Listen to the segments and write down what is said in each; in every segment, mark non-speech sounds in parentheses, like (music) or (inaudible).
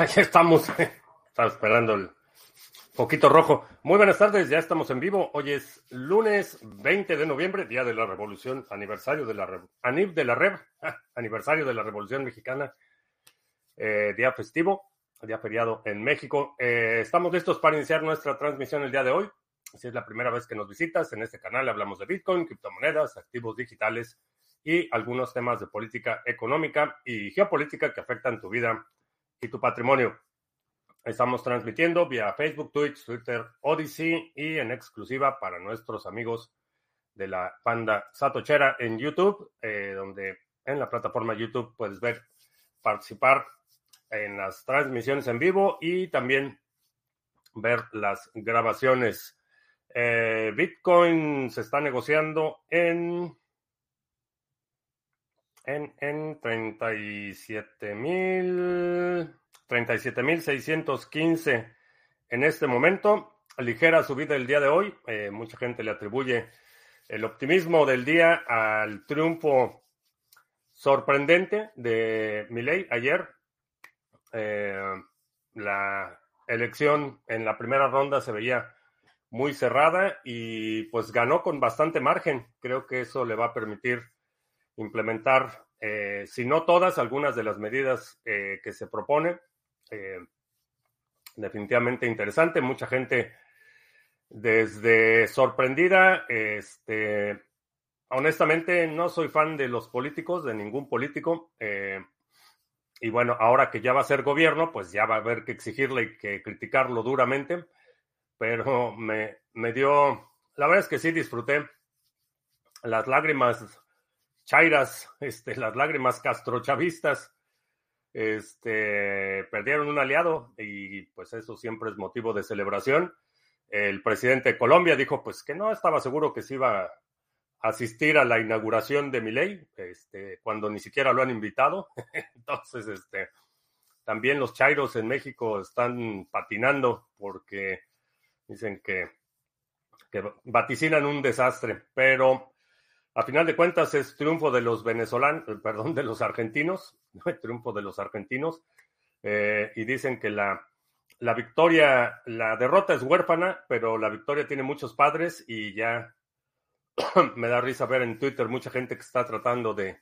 (laughs) Aquí estamos. (laughs) Estaba esperando el poquito rojo. Muy buenas tardes, ya estamos en vivo. Hoy es lunes 20 de noviembre, día de la revolución, aniversario de la ANIV de la REV, (laughs) aniversario de la Revolución Mexicana, eh, día festivo, día feriado en México. Eh, estamos listos para iniciar nuestra transmisión el día de hoy. Si es la primera vez que nos visitas, en este canal hablamos de Bitcoin, criptomonedas, activos digitales y algunos temas de política económica y geopolítica que afectan tu vida y tu patrimonio. Estamos transmitiendo vía Facebook, Twitch, Twitter, Odyssey y en exclusiva para nuestros amigos de la panda Satochera en YouTube, eh, donde en la plataforma YouTube puedes ver, participar en las transmisiones en vivo y también ver las grabaciones. Eh, Bitcoin se está negociando en en, en 37 mil 37.615 en este momento. Ligera subida el día de hoy. Eh, mucha gente le atribuye el optimismo del día al triunfo sorprendente de Milei ayer. Eh, la elección en la primera ronda se veía muy cerrada y pues ganó con bastante margen. Creo que eso le va a permitir implementar, eh, si no todas, algunas de las medidas que se propone. Eh, definitivamente interesante. Mucha gente desde sorprendida. Este, honestamente, no soy fan de los políticos, de ningún político. Eh, y bueno, ahora que ya va a ser gobierno, pues ya va a haber que exigirle y que criticarlo duramente. Pero me, me dio, la verdad es que sí disfruté las lágrimas chairas, este, las lágrimas castrochavistas este, perdieron un aliado y pues eso siempre es motivo de celebración. El presidente de Colombia dijo pues que no estaba seguro que se iba a asistir a la inauguración de Milei, este, cuando ni siquiera lo han invitado. (laughs) Entonces, este, también los chairos en México están patinando porque dicen que, que vaticinan un desastre, pero a final de cuentas es triunfo de los venezolanos, eh, perdón, de los argentinos, (laughs) triunfo de los argentinos, eh, y dicen que la, la victoria, la derrota es huérfana, pero la victoria tiene muchos padres y ya (clears throat) me da risa ver en Twitter mucha gente que está tratando de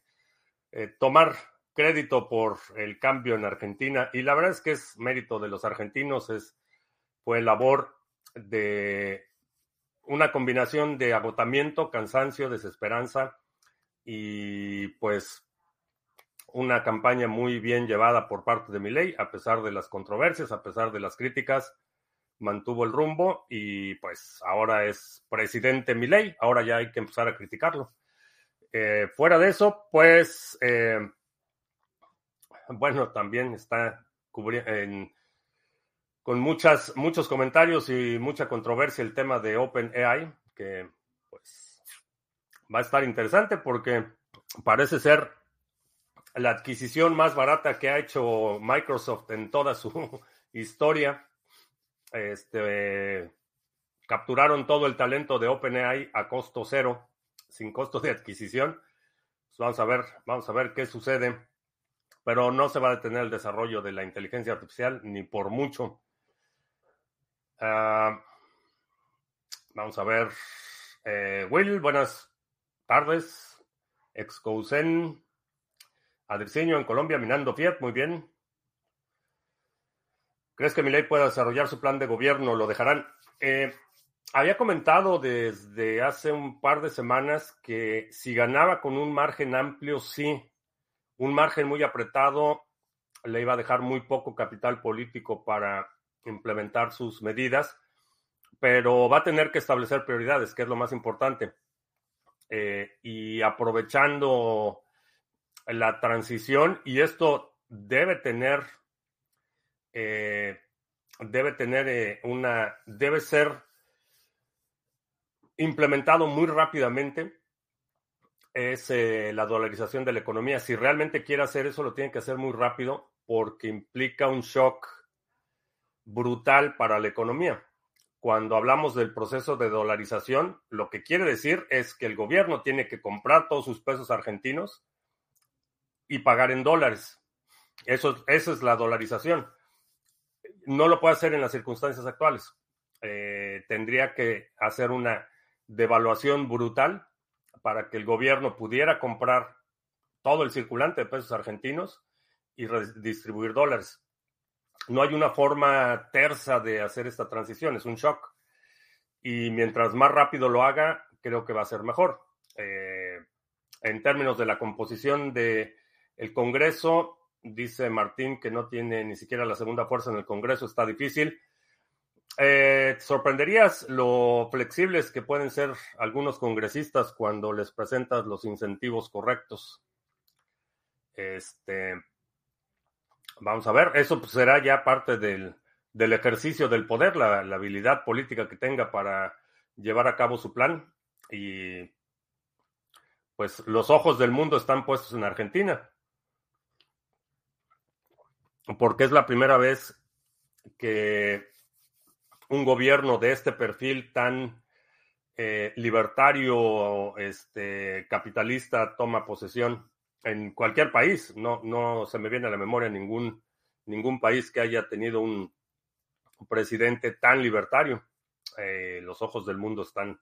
eh, tomar crédito por el cambio en Argentina y la verdad es que es mérito de los argentinos, es fue labor de una combinación de agotamiento, cansancio, desesperanza y pues una campaña muy bien llevada por parte de Milei, a pesar de las controversias, a pesar de las críticas, mantuvo el rumbo y pues ahora es presidente Milei, ahora ya hay que empezar a criticarlo. Eh, fuera de eso, pues, eh, bueno, también está cubriendo en con muchas, muchos comentarios y mucha controversia el tema de OpenAI, que pues va a estar interesante porque parece ser la adquisición más barata que ha hecho Microsoft en toda su (laughs) historia. Este, capturaron todo el talento de OpenAI a costo cero, sin costo de adquisición. Pues vamos a ver, vamos a ver qué sucede. Pero no se va a detener el desarrollo de la inteligencia artificial ni por mucho. Ah, vamos a ver. Eh, Will, buenas tardes. Excousen. Adriceño en Colombia, minando Fiat, muy bien. ¿Crees que Milei pueda desarrollar su plan de gobierno? ¿Lo dejarán? Eh, había comentado desde hace un par de semanas que si ganaba con un margen amplio, sí. Un margen muy apretado le iba a dejar muy poco capital político para implementar sus medidas, pero va a tener que establecer prioridades, que es lo más importante. Eh, y aprovechando la transición, y esto debe tener, eh, debe tener eh, una, debe ser implementado muy rápidamente, es la dolarización de la economía. Si realmente quiere hacer eso, lo tiene que hacer muy rápido porque implica un shock brutal para la economía. Cuando hablamos del proceso de dolarización, lo que quiere decir es que el gobierno tiene que comprar todos sus pesos argentinos y pagar en dólares. Eso, esa es la dolarización. no lo puede hacer en las circunstancias actuales. Eh, tendría que hacer una devaluación brutal para que el gobierno pudiera comprar todo el circulante de pesos argentinos y redistribuir dólares. No hay una forma tersa de hacer esta transición, es un shock. Y mientras más rápido lo haga, creo que va a ser mejor. Eh, en términos de la composición del el Congreso, dice Martín que no tiene ni siquiera la segunda fuerza en el Congreso, está difícil. Eh, sorprenderías lo flexibles que pueden ser algunos congresistas cuando les presentas los incentivos correctos. Este, vamos a ver, eso pues, será ya parte del, ejercicio del poder, la, habilidad política que tenga para llevar a cabo su plan. Y pues los ojos del mundo están puestos en Argentina. Porque es la primera vez que un gobierno de este perfil tan eh, libertario, este, capitalista toma posesión en cualquier país. No, no se me viene a la memoria ningún, ningún país que haya tenido un, presidente tan libertario. Eh, los ojos del mundo están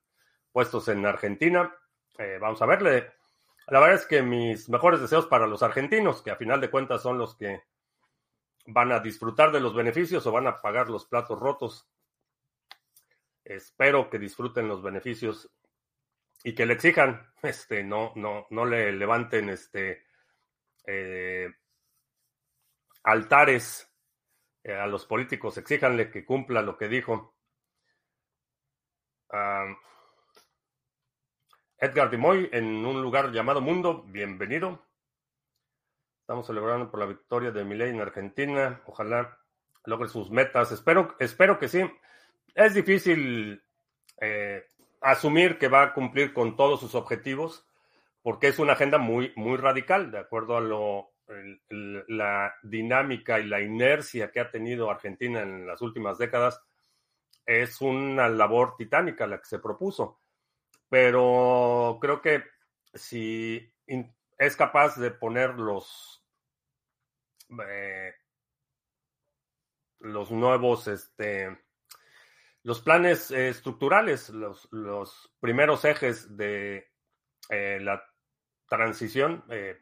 puestos en Argentina. Eh, vamos a verle. La verdad es que mis mejores deseos para los argentinos, que a final de cuentas son los que van a disfrutar de los beneficios o van a pagar los platos rotos. Espero que disfruten los beneficios y que le exijan, este, no, no, no le levanten este eh, altares eh, a los políticos, exíjanle que cumpla lo que dijo. Edgar Dimoy en un lugar llamado Mundo, bienvenido. Estamos celebrando por la victoria de Milei en Argentina. Ojalá logre sus metas. Espero, espero que sí. Es difícil eh, asumir que va a cumplir con todos sus objetivos, porque es una agenda muy, muy radical, de acuerdo a lo, la dinámica y la inercia que ha tenido Argentina en las últimas décadas. Es una labor titánica la que se propuso, pero creo que si es capaz de poner los, eh, los nuevos, este, los planes eh, estructurales, los, los, primeros ejes de eh, la transición, eh,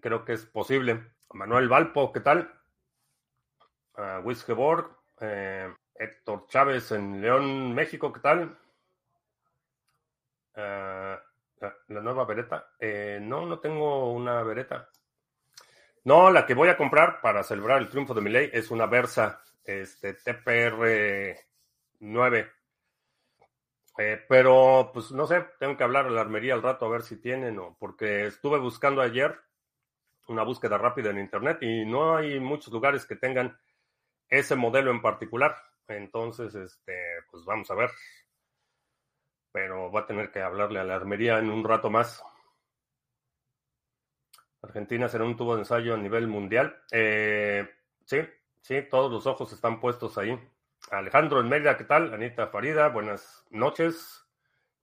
creo que es posible. Manuel Valpo, ¿qué tal? Uh, Héctor Chávez en León, México, ¿qué tal? la, nueva vereta. no, no tengo una vereta. No, la que voy a comprar para celebrar el triunfo de mi ley es una Versa este, TPR 9. Eh, pero, pues no sé, tengo que hablar a la armería al rato a ver si tienen o porque estuve buscando ayer una búsqueda rápida en internet y no hay muchos lugares que tengan ese modelo en particular. Entonces, este, pues vamos a ver. Pero voy a tener que hablarle a la armería en un rato más. Argentina será un tubo de ensayo a nivel mundial. Eh, sí, sí, todos los ojos están puestos ahí. Alejandro en Mérida, ¿qué tal? Anita Farida, buenas noches.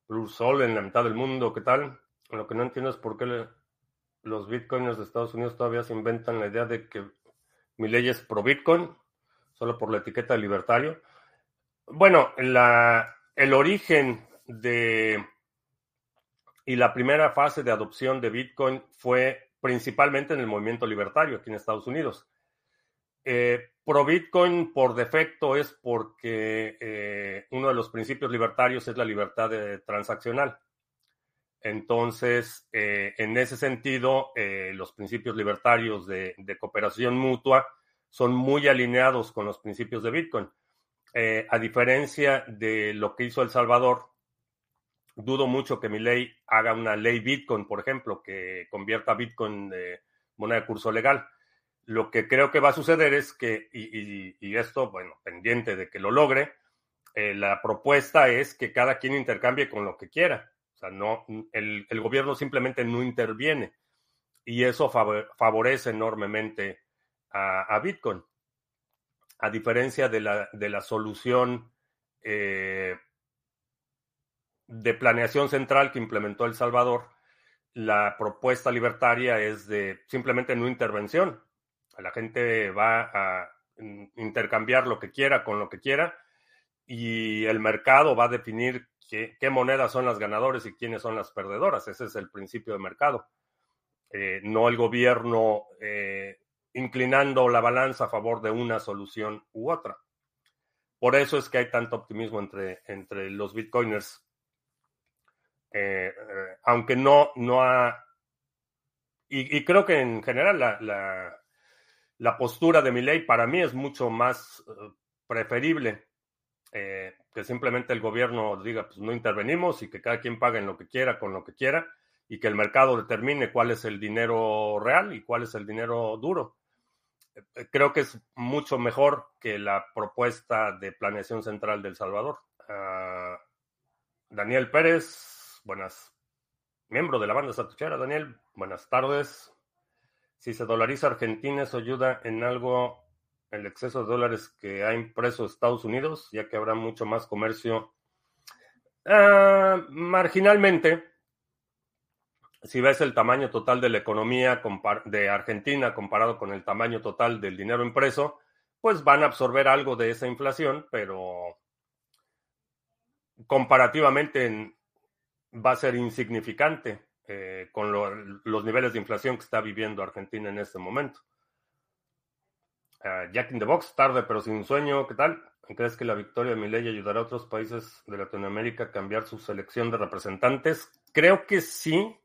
Blue Sol en la mitad del mundo, ¿qué tal? Lo que no entiendo es por qué los bitcoins de Estados Unidos todavía se inventan la idea de que mi ley es pro bitcoin, solo por la etiqueta de libertario. Bueno, la, el origen de y la primera fase de adopción de bitcoin fue principalmente en el movimiento libertario aquí en Estados Unidos. Eh, Pro Bitcoin por defecto es porque eh, uno de los principios libertarios es la libertad de, transaccional. Entonces, eh, en ese sentido, los principios libertarios de, cooperación mutua son muy alineados con los principios de Bitcoin. a diferencia de lo que hizo El Salvador, dudo mucho que mi ley haga una ley Bitcoin, por ejemplo, que convierta Bitcoin de moneda de curso legal. Lo que creo que va a suceder es que, y, esto, bueno, pendiente de que lo logre, eh, la propuesta es que cada quien intercambie con lo que quiera. O sea, no, el, gobierno simplemente no interviene. Y eso favorece enormemente a, Bitcoin. A diferencia de la, de la solución eh, de planeación central que implementó El Salvador, la propuesta libertaria es de simplemente no intervención la gente va a intercambiar lo que quiera con lo que quiera y el mercado va a definir qué, monedas son las ganadoras y quiénes son las perdedoras. Ese es el principio de mercado. Eh, no el gobierno eh, inclinando la balanza a favor de una solución u otra. Por eso es que hay tanto optimismo entre, entre los bitcoiners. Eh, aunque no, no ha... Y, creo que en general la, la, postura de mi ley para mí es mucho más preferible eh, que simplemente el gobierno diga, pues no intervenimos y que cada quien pague en lo que quiera, con lo que quiera, y que el mercado determine cuál es el dinero real y cuál es el dinero duro. Eh, creo que es mucho mejor que la propuesta de planeación central del Salvador. Ah, Daniel Pérez, buenas, miembro de la banda Satuchera. Daniel, buenas tardes. Si se dolariza Argentina, ¿eso ayuda en algo el exceso de dólares que ha impreso Estados Unidos, ya que habrá mucho más comercio. Ah, marginalmente, si ves el tamaño total de la economía de Argentina comparado con el tamaño total del dinero impreso, pues van a absorber algo de esa inflación, pero comparativamente va a ser insignificante eh, con los niveles de inflación que está viviendo Argentina en este momento. Jack in the Box, tarde pero sin sueño, ¿qué tal? ¿Crees que la victoria de Milei ayudará a otros países de Latinoamérica a cambiar su selección de representantes? Creo que sí.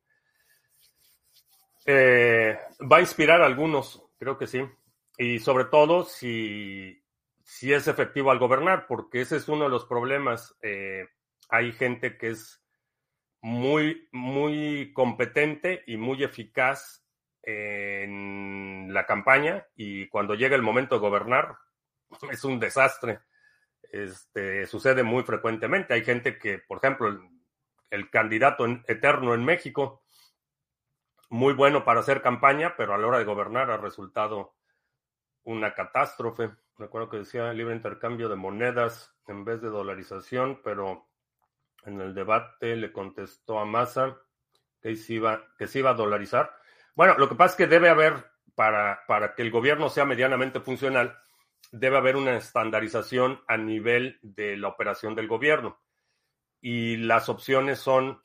Eh, va a inspirar a algunos, creo que sí. Y sobre todo si, si es efectivo al gobernar, porque ese es uno de los problemas. Eh, hay gente que es muy, muy competente y muy eficaz en la campaña y cuando llega el momento de gobernar (laughs) es un desastre. Este, sucede muy frecuentemente. Hay gente que, por ejemplo, el, candidato eterno en México, muy bueno para hacer campaña, pero a la hora de gobernar ha resultado una catástrofe. Recuerdo que decía libre intercambio de monedas en vez de dolarización, pero en el debate le contestó a Massa que, se iba, que se iba a dolarizar. Bueno, lo que pasa es que debe haber, para, para que el gobierno sea medianamente funcional, debe haber una estandarización a nivel de la operación del gobierno. Y las opciones son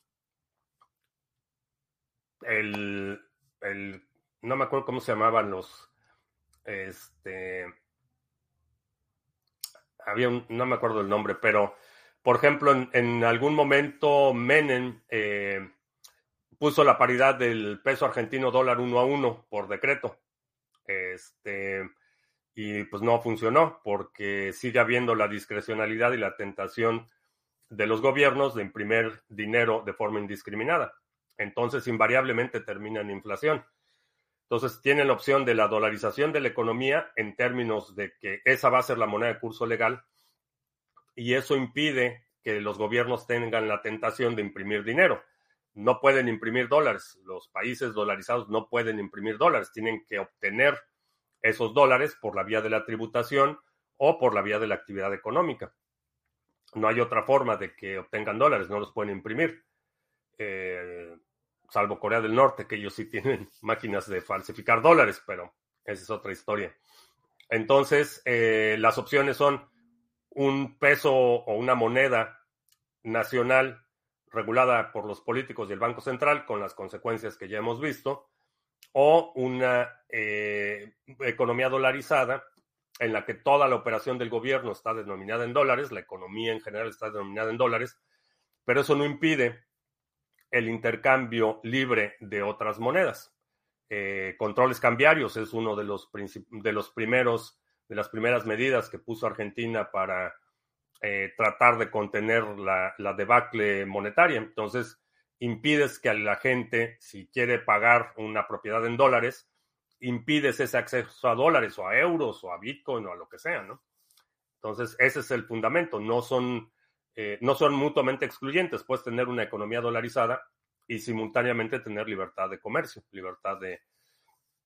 el, el no me acuerdo cómo se llamaban los, este, había un, no me acuerdo el nombre, pero, por ejemplo, en, algún momento Menem eh, puso la paridad del peso argentino dólar uno a uno por decreto. Este, y pues no funcionó porque sigue habiendo la discrecionalidad y la tentación de los gobiernos de imprimir dinero de forma indiscriminada. Entonces, invariablemente termina en inflación. Entonces, tienen la opción de la dolarización de la economía en términos de que esa va a ser la moneda de curso legal y eso impide que los gobiernos tengan la tentación de imprimir dinero no pueden imprimir dólares. Los países dolarizados no pueden imprimir dólares. Tienen que obtener esos dólares por la vía de la tributación o por la vía de la actividad económica. No hay otra forma de que obtengan dólares, no los pueden imprimir. Eh, salvo Corea del Norte, que ellos sí tienen (laughs) máquinas de falsificar dólares, pero esa es otra historia. Entonces, eh, las opciones son un peso o una moneda nacional regulada por los políticos y el Banco Central, con las consecuencias que ya hemos visto, o una eh, economía dolarizada en la que toda la operación del gobierno está denominada en dólares, la economía en general está denominada en dólares, pero eso no impide el intercambio libre de otras monedas. Eh, controles cambiarios es uno de los, de los primeros, de las primeras medidas que puso Argentina para eh, tratar de contener la, debacle monetaria. Entonces, impides que a la gente, si quiere pagar una propiedad en dólares, impides ese acceso a dólares o a euros o a Bitcoin o a lo que sea, ¿no? Entonces, ese es el fundamento. No son, eh, no son mutuamente excluyentes. Puedes tener una economía dolarizada y simultáneamente tener libertad de comercio, libertad de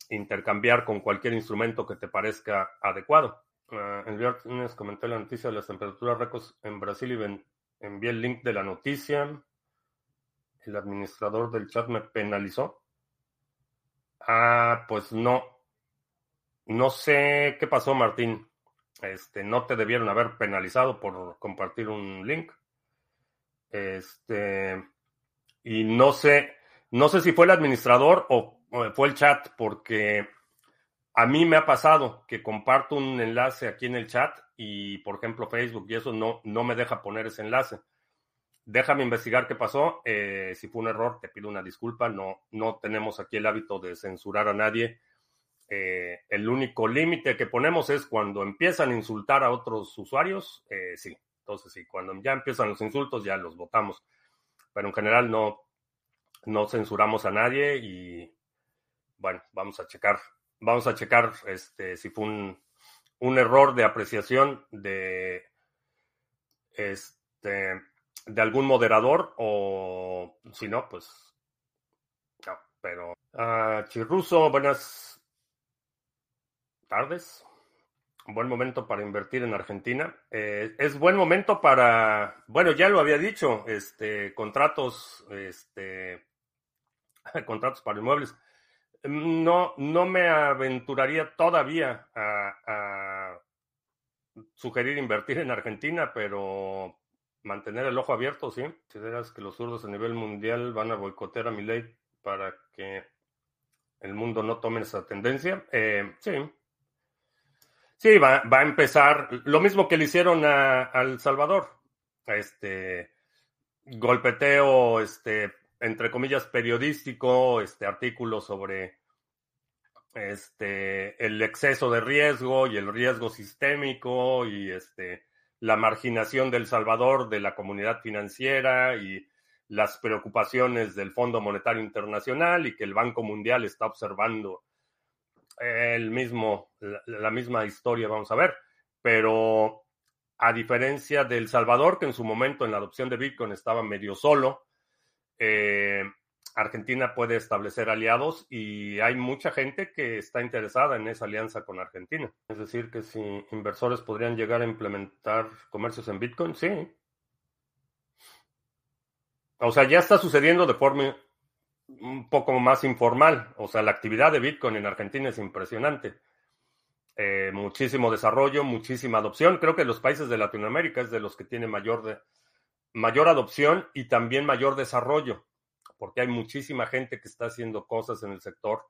intercambiar con cualquier instrumento que te parezca adecuado. Uh, el viernes comenté la noticia de las temperaturas récords en Brasil y envié el link de la noticia. El administrador del chat me penalizó. Ah, pues no. No sé qué pasó, Martín. Este, no te debieron haber penalizado por compartir un link. Este, y no sé, no sé si fue el administrador o, fue el chat, porque a mí me ha pasado que comparto un enlace aquí en el chat y, por ejemplo, Facebook y eso no, no me deja poner ese enlace. Déjame investigar qué pasó. Eh, si fue un error, te pido una disculpa. No, no tenemos aquí el hábito de censurar a nadie. Eh, el único límite que ponemos es cuando empiezan a insultar a otros usuarios, eh, sí. Entonces, sí, cuando ya empiezan los insultos, ya los votamos. Pero en general no, no censuramos a nadie y bueno, vamos a checar, vamos a checar este, si fue un, un error de apreciación de este de algún moderador o si no, pues no, pero uh, Chirruso, buenas tardes. Buen momento para invertir en Argentina. Eh, es buen momento para, bueno, ya lo había dicho, este, contratos, este, (laughs) contratos para inmuebles. No, no me aventuraría todavía a, sugerir invertir en Argentina, pero mantener el ojo abierto, sí. ¿Consideras que los zurdos a nivel mundial van a boicotear a mi ley para que el mundo no tome esa tendencia? Eh, sí, Sí, va, va, a empezar lo mismo que le hicieron a, El Salvador. Este golpeteo, este, entre comillas, periodístico, este artículo sobre este el exceso de riesgo y el riesgo sistémico y este la marginación del Salvador de la comunidad financiera y las preocupaciones del Fondo Monetario Internacional y que el Banco Mundial está observando el mismo, la, misma historia, vamos a ver. Pero a diferencia del Salvador, que en su momento en la adopción de Bitcoin estaba medio solo, eh, Argentina puede establecer aliados y hay mucha gente que está interesada en esa alianza con Argentina. Es decir, que si inversores podrían llegar a implementar comercios en Bitcoin, sí. O sea, ya está sucediendo de forma un poco más informal. O sea, la actividad de Bitcoin en Argentina es impresionante. Eh, muchísimo desarrollo, muchísima adopción. Creo que los países de Latinoamérica es de los que tienen mayor, de, mayor adopción y también mayor desarrollo, porque hay muchísima gente que está haciendo cosas en el sector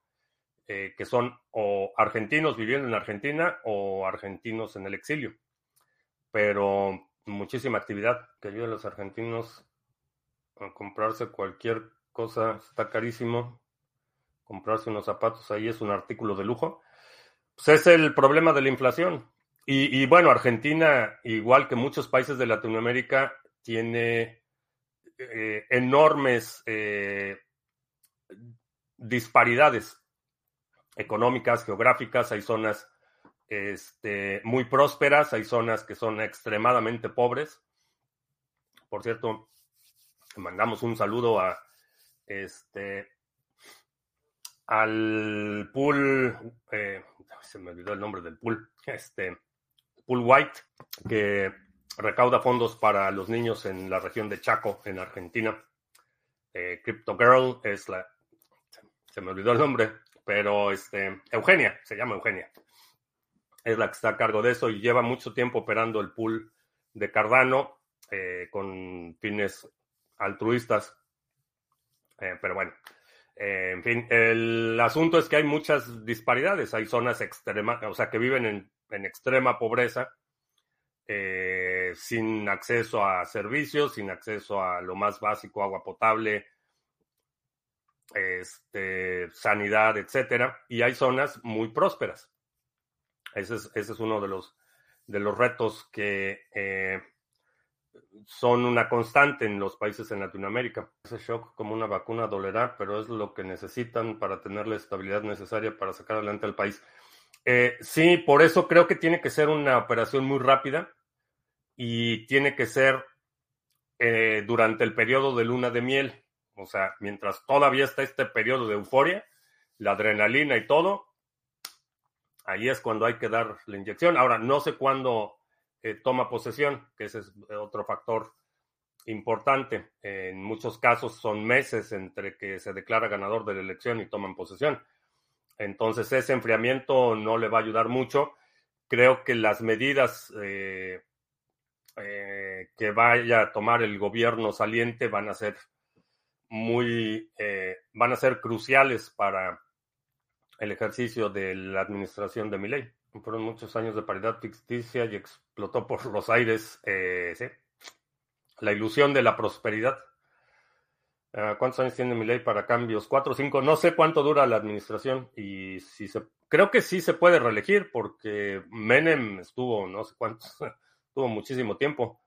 eh, que son o argentinos viviendo en Argentina o argentinos en el exilio. Pero muchísima actividad que ayuda a los argentinos a comprarse cualquier cosa está carísimo. Comprarse unos zapatos ahí es un artículo de lujo. Pues es el problema de la inflación. Y, bueno, Argentina, igual que muchos países de Latinoamérica, tiene eh, enormes eh, disparidades económicas, geográficas. Hay zonas este, muy prósperas, hay zonas que son extremadamente pobres. Por cierto, mandamos un saludo a este, al pool, eh, se me olvidó el nombre del pool, este, pool white, que recauda fondos para los niños en la región de Chaco, en Argentina. Eh, Crypto Girl es la, se me olvidó el nombre, pero este, Eugenia, se llama Eugenia. Es la que está a cargo de eso y lleva mucho tiempo operando el pool de Cardano eh, con fines altruistas. Eh, pero bueno, eh, en fin, el asunto es que hay muchas disparidades. Hay zonas extremas, o sea, que viven en, extrema pobreza, eh, sin acceso a servicios, sin acceso a lo más básico, agua potable, este, sanidad, etcétera. Y hay zonas muy prósperas. Ese es, ese es uno de los, de los retos que son una constante en los países en Latinoamérica. Ese shock como una vacuna dolerá, pero es lo que necesitan para tener la estabilidad necesaria para sacar adelante al país. Eh, sí, por eso creo que tiene que ser una operación muy rápida y tiene que ser eh, durante el periodo de luna de miel. O sea, mientras todavía está este periodo de euforia, la adrenalina y todo, ahí es cuando hay que dar la inyección. Ahora, no sé cuándo toma posesión, que ese es otro factor importante. En muchos casos son meses entre que se declara ganador de la elección y toman posesión. Entonces ese enfriamiento no le va a ayudar mucho. creo que las medidas eh, eh, que vaya a tomar el gobierno saliente van a ser muy, eh, van a ser cruciales para el ejercicio de la administración de mi ley. Fueron muchos años de paridad ficticia y explotó por los aires ¿sí? la ilusión de la prosperidad. Ah, ¿Cuántos años tiene mi ley para cambios? Cuatro cinco. No sé cuánto dura la administración y si se, creo que sí se puede reelegir porque Menem estuvo, no sé cuántos, estuvo muchísimo tiempo.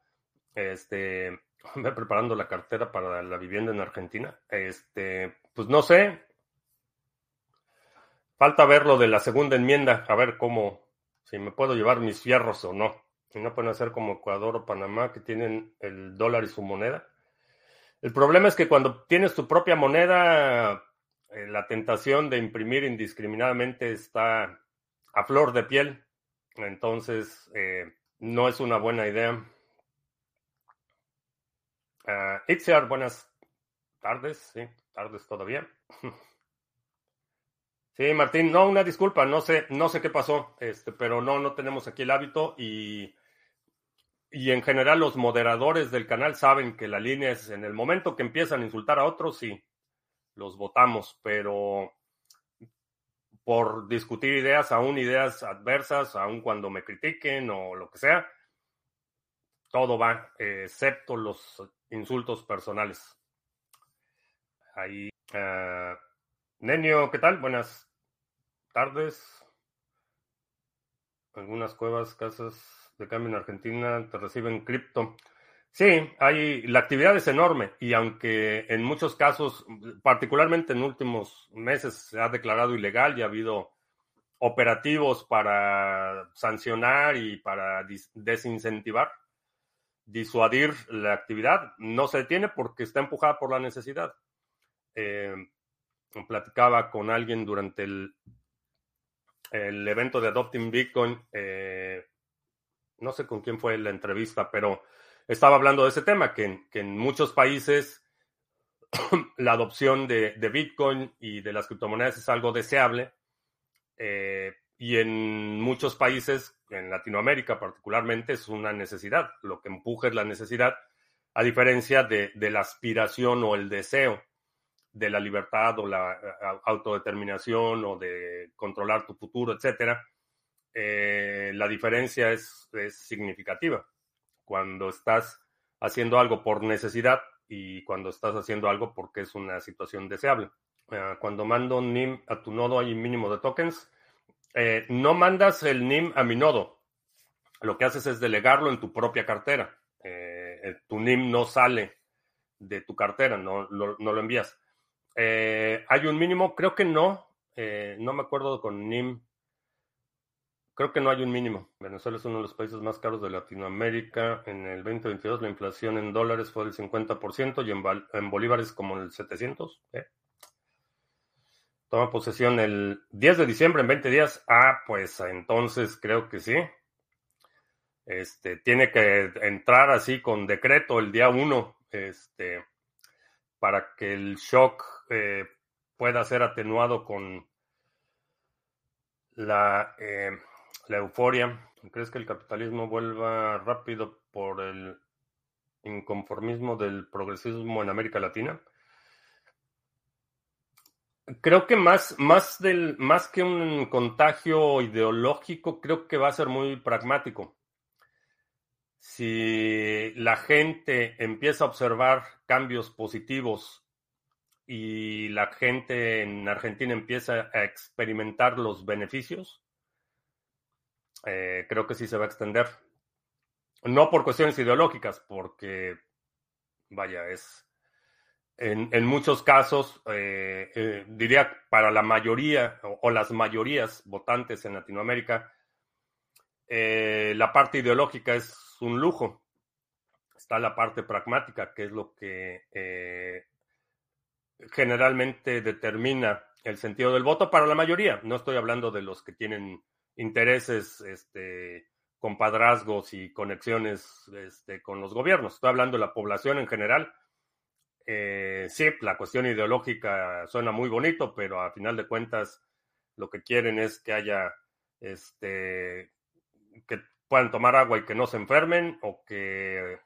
Este, (laughs) preparando la cartera para la vivienda en Argentina. Este, pues no sé. Falta ver lo de la segunda enmienda, a ver cómo, si me puedo llevar mis fierros o no. Si no pueden hacer como Ecuador o Panamá que tienen el dólar y su moneda. El problema es que cuando tienes tu propia moneda, eh, la tentación de imprimir indiscriminadamente está a flor de piel. Entonces, eh, no es una buena idea. Uh, buenas tardes. Sí, tardes todavía. (laughs) Sí, Martín, no, una disculpa, no sé, no sé qué pasó, este, pero no, no tenemos aquí el hábito y y en general los moderadores del canal saben que la línea es en el momento que empiezan a insultar a otros, sí, los votamos, pero por discutir ideas, aún ideas adversas, aún cuando me critiquen o lo que sea, todo va, excepto los insultos personales. Ahí, uh, Nenio, ¿qué tal? Buenas tardes. Algunas cuevas, casas de cambio en Argentina te reciben cripto. Sí, hay, la actividad es enorme y aunque en muchos casos, particularmente en últimos meses, se ha declarado ilegal y ha habido operativos para sancionar y para desincentivar, disuadir la actividad, no se detiene porque está empujada por la necesidad. Eh, platicaba con alguien durante el, el evento de Adopting Bitcoin. Eh, no sé con quién fue la entrevista, pero estaba hablando de ese tema, que, en muchos países (clears throat) la adopción de, Bitcoin y de las criptomonedas es algo deseable. Eh, y en muchos países, en Latinoamérica particularmente, es una necesidad. Lo que empuja es la necesidad, a diferencia de, la aspiración o el deseo de la libertad o la autodeterminación o de controlar tu futuro, etcétera eh, la diferencia es, significativa. Cuando estás haciendo algo por necesidad y cuando estás haciendo algo porque es una situación deseable. Ah, cuando mando NIM a tu nodo hay un mínimo de tokens. Eh, no mandas el NIM a mi nodo. Lo que haces es delegarlo en tu propia cartera. Eh, tu NIM no sale de tu cartera, no lo envías. hay un mínimo, creo que no. no me acuerdo con NIM Creo que no hay un mínimo. Venezuela es uno de los países más caros de Latinoamérica. En el 2022 la inflación en dólares fue del 50% y en, bolívares como el 700. ¿eh? Toma posesión el 10 de diciembre en 20 días. Ah, pues entonces creo que sí. Este, tiene que entrar así con decreto el día 1 este, para que el shock eh, pueda ser atenuado con la... Eh, la euforia. ¿Crees que el capitalismo vuelva rápido por el inconformismo del progresismo en América Latina? Creo que más, más, del, más que un contagio ideológico, creo que va a ser muy pragmático. Si la gente empieza a observar cambios positivos y la gente en Argentina empieza a experimentar los beneficios, eh, creo que sí se va a extender. No por cuestiones ideológicas, porque, vaya, es en, muchos casos, eh, eh, diría para la mayoría o, las mayorías votantes en Latinoamérica, la parte ideológica es un lujo. Está la parte pragmática, que es lo que generalmente determina el sentido del voto para la mayoría. No estoy hablando de los que tienen intereses, este, compadrazgos y conexiones este, con los gobiernos. Estoy hablando de la población en general. Eh, sí, la cuestión ideológica suena muy bonito, pero a final de cuentas lo que quieren es que haya este, que puedan tomar agua y que no se enfermen o que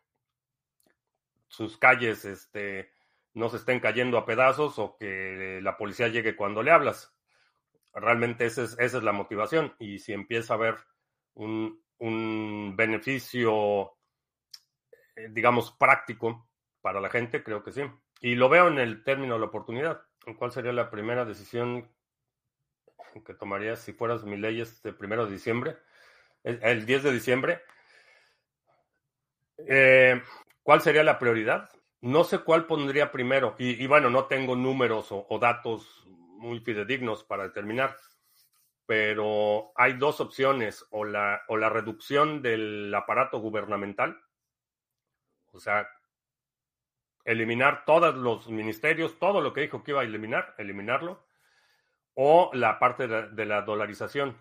sus calles este, no se estén cayendo a pedazos o que la policía llegue cuando le hablas. Realmente esa es, esa es la motivación. Y si empieza a haber un, un beneficio, eh, digamos, práctico para la gente, creo que sí. Y lo veo en el término de la oportunidad. ¿Cuál sería la primera decisión que tomarías si fueras mi ley este primero de diciembre? El 10 de diciembre. Eh, ¿Cuál sería la prioridad? No sé cuál pondría primero. Y, bueno, no tengo números o, datos muy fidedignos para determinar. Pero hay dos opciones. O la, o la reducción del aparato gubernamental. O sea, eliminar todos los ministerios, todo lo que dijo que iba a eliminar, eliminarlo. O la parte de la dolarización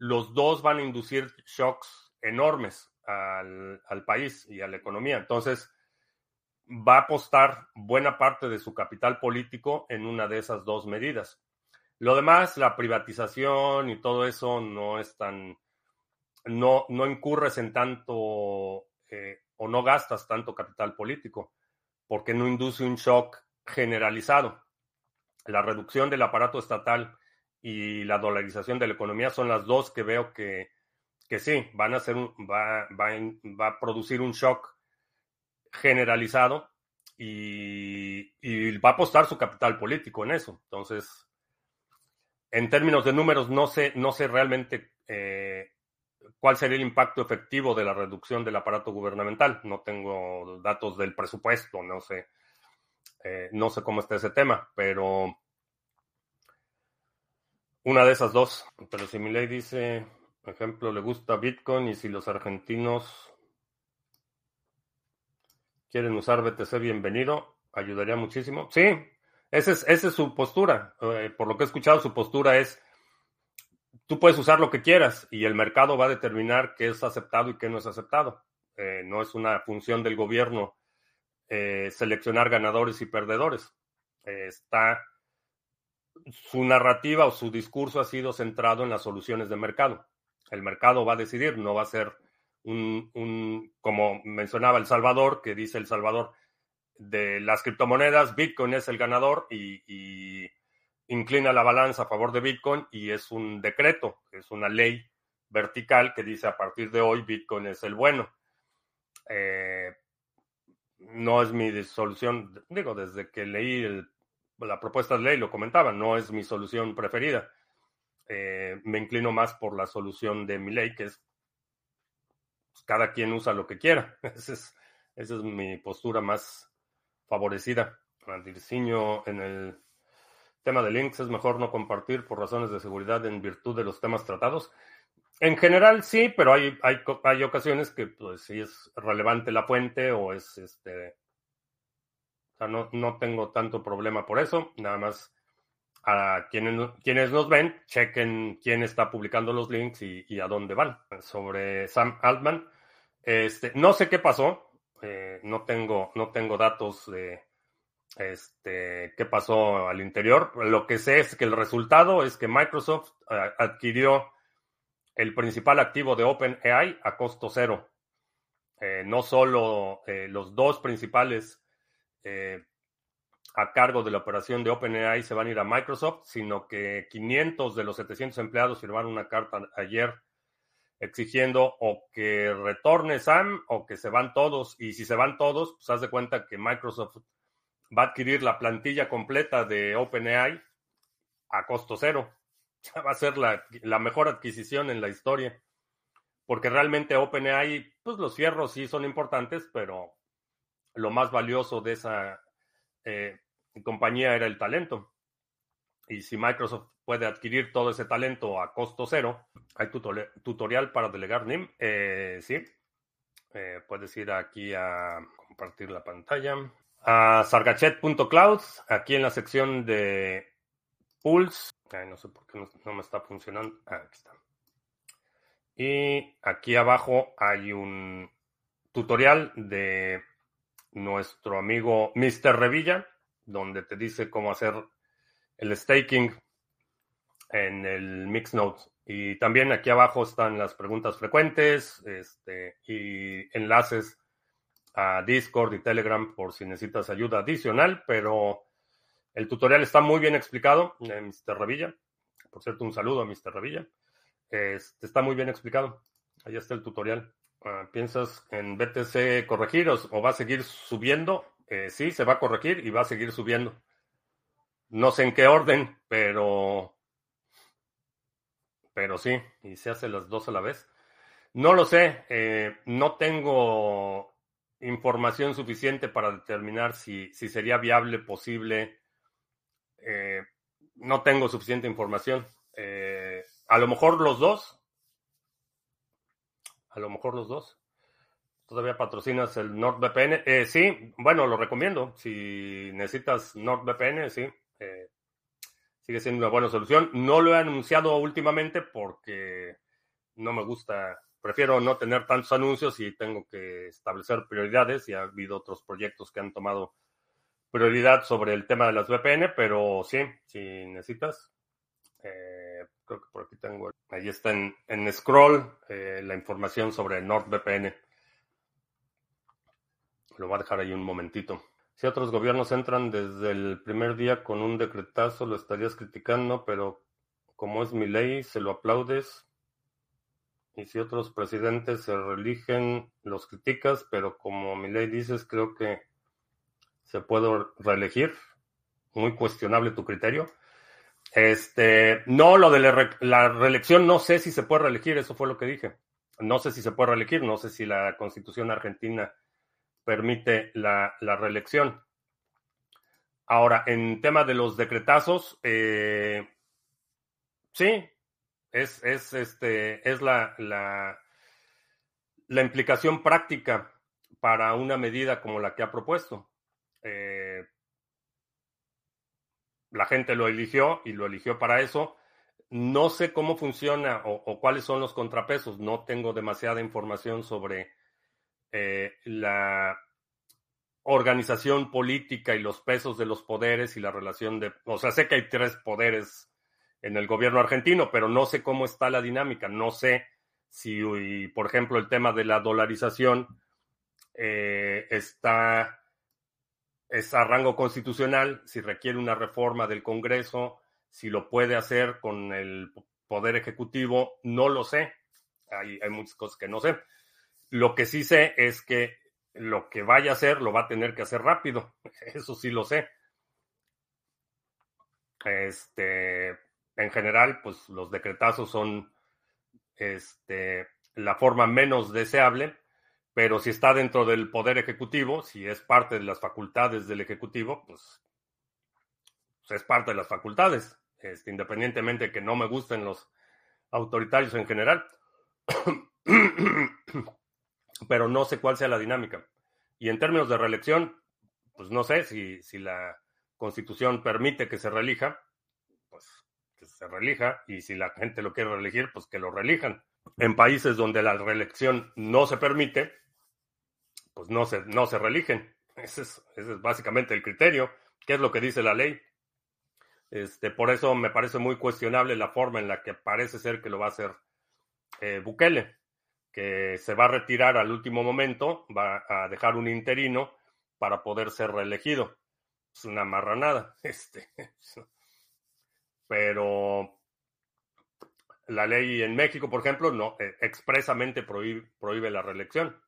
los dos van a inducir shocks enormes al, país y a la economía. Entonces, va a apostar buena parte de su capital político en una de esas dos medidas. Lo demás, la privatización y todo eso no es tan, no, no incurres en tanto eh, o no gastas tanto capital político, porque no induce un shock generalizado. La reducción del aparato estatal y la dolarización de la economía son las dos que veo que, que sí, van a ser va, va, va, a producir un shock generalizado y, va a apostar su capital político en eso. Entonces, en términos de números, no sé, no sé realmente eh, cuál sería el impacto efectivo de la reducción del aparato gubernamental. No tengo datos del presupuesto, no sé, eh, no sé cómo está ese tema, pero una de esas dos. Pero si mi ley dice, por ejemplo, le gusta Bitcoin y si los argentinos quieren usar BTC, bienvenido, ayudaría muchísimo. Sí, esa es, su postura. Eh, por lo que he escuchado, su postura es, tú puedes usar lo que quieras y el mercado va a determinar qué es aceptado y qué no es aceptado. Eh, no es una función del gobierno eh, seleccionar ganadores y perdedores. está su narrativa o su discurso ha sido centrado en las soluciones de mercado. El mercado va a decidir, no va a ser un, como mencionaba El Salvador, que dice El Salvador, de las criptomonedas, Bitcoin es el ganador y, inclina la balanza a favor de Bitcoin y es un decreto, es una ley vertical que dice a partir de hoy Bitcoin es el bueno. Eh, no es mi solución, digo, desde que leí la propuesta de ley, lo comentaba, no es mi solución preferida. Eh, me inclino más por la solución de mi ley, que es cada quien usa lo que quiera. (laughs) Esa es, esa es mi postura más favorecida. En el tema de links es mejor no compartir por razones de seguridad en virtud de los temas tratados. En general sí, pero hay, hay, hay ocasiones que pues sí es relevante la fuente o es este no, no tengo tanto problema por eso. Nada más a quienes, quienes nos ven, chequen quién está publicando los links y, a dónde van. Sobre Sam Altman, este, no sé qué pasó. Eh, no, tengo, no tengo datos de este, qué pasó al interior. Lo que sé es que el resultado es que Microsoft eh, adquirió el principal activo de OpenAI a costo cero. Eh, no solo los dos principales a cargo de la operación de OpenAI se van a ir a Microsoft, sino que 500 de los 700 empleados firmaron una carta ayer exigiendo o que retorne Sam o que se van todos. Y si se van todos, pues haz de cuenta que Microsoft va a adquirir la plantilla completa de OpenAI a costo cero. (laughs) Va a ser la, la mejor adquisición en la historia. Porque realmente OpenAI, pues los fierros sí son importantes, pero lo más valioso de esa eh, compañía era el talento. Y si Microsoft puede adquirir todo ese talento a costo cero, hay tutorial para delegar NIM. Eh, sí, eh, puedes ir aquí a compartir la pantalla. A sargachet.cloud, aquí en la sección de Pulse. no sé por qué no, no me está funcionando. Ah, aquí está. Y aquí abajo hay un tutorial de nuestro amigo Mr. Revilla, donde te dice cómo hacer el staking en el Mixnode Y también aquí abajo están las preguntas frecuentes este, y enlaces a Discord y Telegram por si necesitas ayuda adicional, pero el tutorial está muy bien explicado, eh, Mr. Revilla. Por cierto, un saludo a Mr. Revilla. Este, está muy bien explicado. Ahí está el tutorial. Ah, ¿Piensas en BTC corregir o, va a seguir subiendo? Eh, sí, se va a corregir y va a seguir subiendo. No sé en qué orden, pero. Pero sí, y se hace las dos a la vez. No lo sé, eh, no tengo información suficiente para determinar si, si sería viable, posible. Eh, no tengo suficiente información. a lo mejor los dos, a lo mejor los dos. ¿Todavía patrocinas el NordVPN? Eh, sí, bueno, lo recomiendo. Si necesitas NordVPN, sí. Eh, sigue siendo una buena solución. No lo he anunciado últimamente porque no me gusta. Prefiero no tener tantos anuncios y tengo que establecer prioridades. Y ha habido otros proyectos que han tomado prioridad sobre el tema de las VPN, pero sí, si necesitas. Eh, creo que por aquí tengo, ahí está en, en scroll eh, la información sobre NordVPN. Lo voy a dejar ahí un momentito. Si otros gobiernos entran desde el primer día con un decretazo, lo estarías criticando, pero como es mi ley, se lo aplaudes. Y si otros presidentes se reeligen, los criticas, pero como mi ley dices, creo que se puede reelegir. Muy cuestionable tu criterio. Este, no, lo de la, reelección, no sé si se puede reelegir, eso fue lo que dije. No sé si se puede reelegir, no sé si la constitución argentina permite la, reelección. Ahora, en tema de los decretazos, eh, sí, es, es, este, es la, la, la, implicación práctica para una medida como la que ha propuesto. Eh, la gente lo eligió y lo eligió para eso. No sé cómo funciona o, cuáles son los contrapesos. No tengo demasiada información sobre eh, la organización política y los pesos de los poderes y la relación de... O sea, sé que hay tres poderes en el gobierno argentino, pero no sé cómo está la dinámica. No sé si, por ejemplo, el tema de la dolarización eh, está es a rango constitucional, si requiere una reforma del Congreso, si lo puede hacer con el Poder Ejecutivo, no lo sé. Hay, hay muchas cosas que no sé. Lo que sí sé es que lo que vaya a hacer lo va a tener que hacer rápido. (laughs) Eso sí lo sé. Este, en general, pues los decretazos son este, la forma menos deseable pero si está dentro del poder ejecutivo, si es parte de las facultades del ejecutivo, pues, pues es parte de las facultades, este, independientemente de que no me gusten los autoritarios en general. (clears throat) pero no sé cuál sea la dinámica. Y en términos de reelección, pues no sé si, si la constitución permite que se reelija, pues que se reelija, y si la gente lo quiere reelegir, pues que lo reelijan. En países donde la reelección no se permite, pues no se, no se reeligen. Ese es, básicamente el criterio, ¿Qué es lo que dice la ley. Este, por eso me parece muy cuestionable la forma en la que parece ser que lo va a hacer eh, Bukele, que se va a retirar al último momento, va a dejar un interino para poder ser reelegido. Es una marranada. (laughs) Este. Pero la ley en México, por ejemplo, no eh, expresamente prohíbe la reelección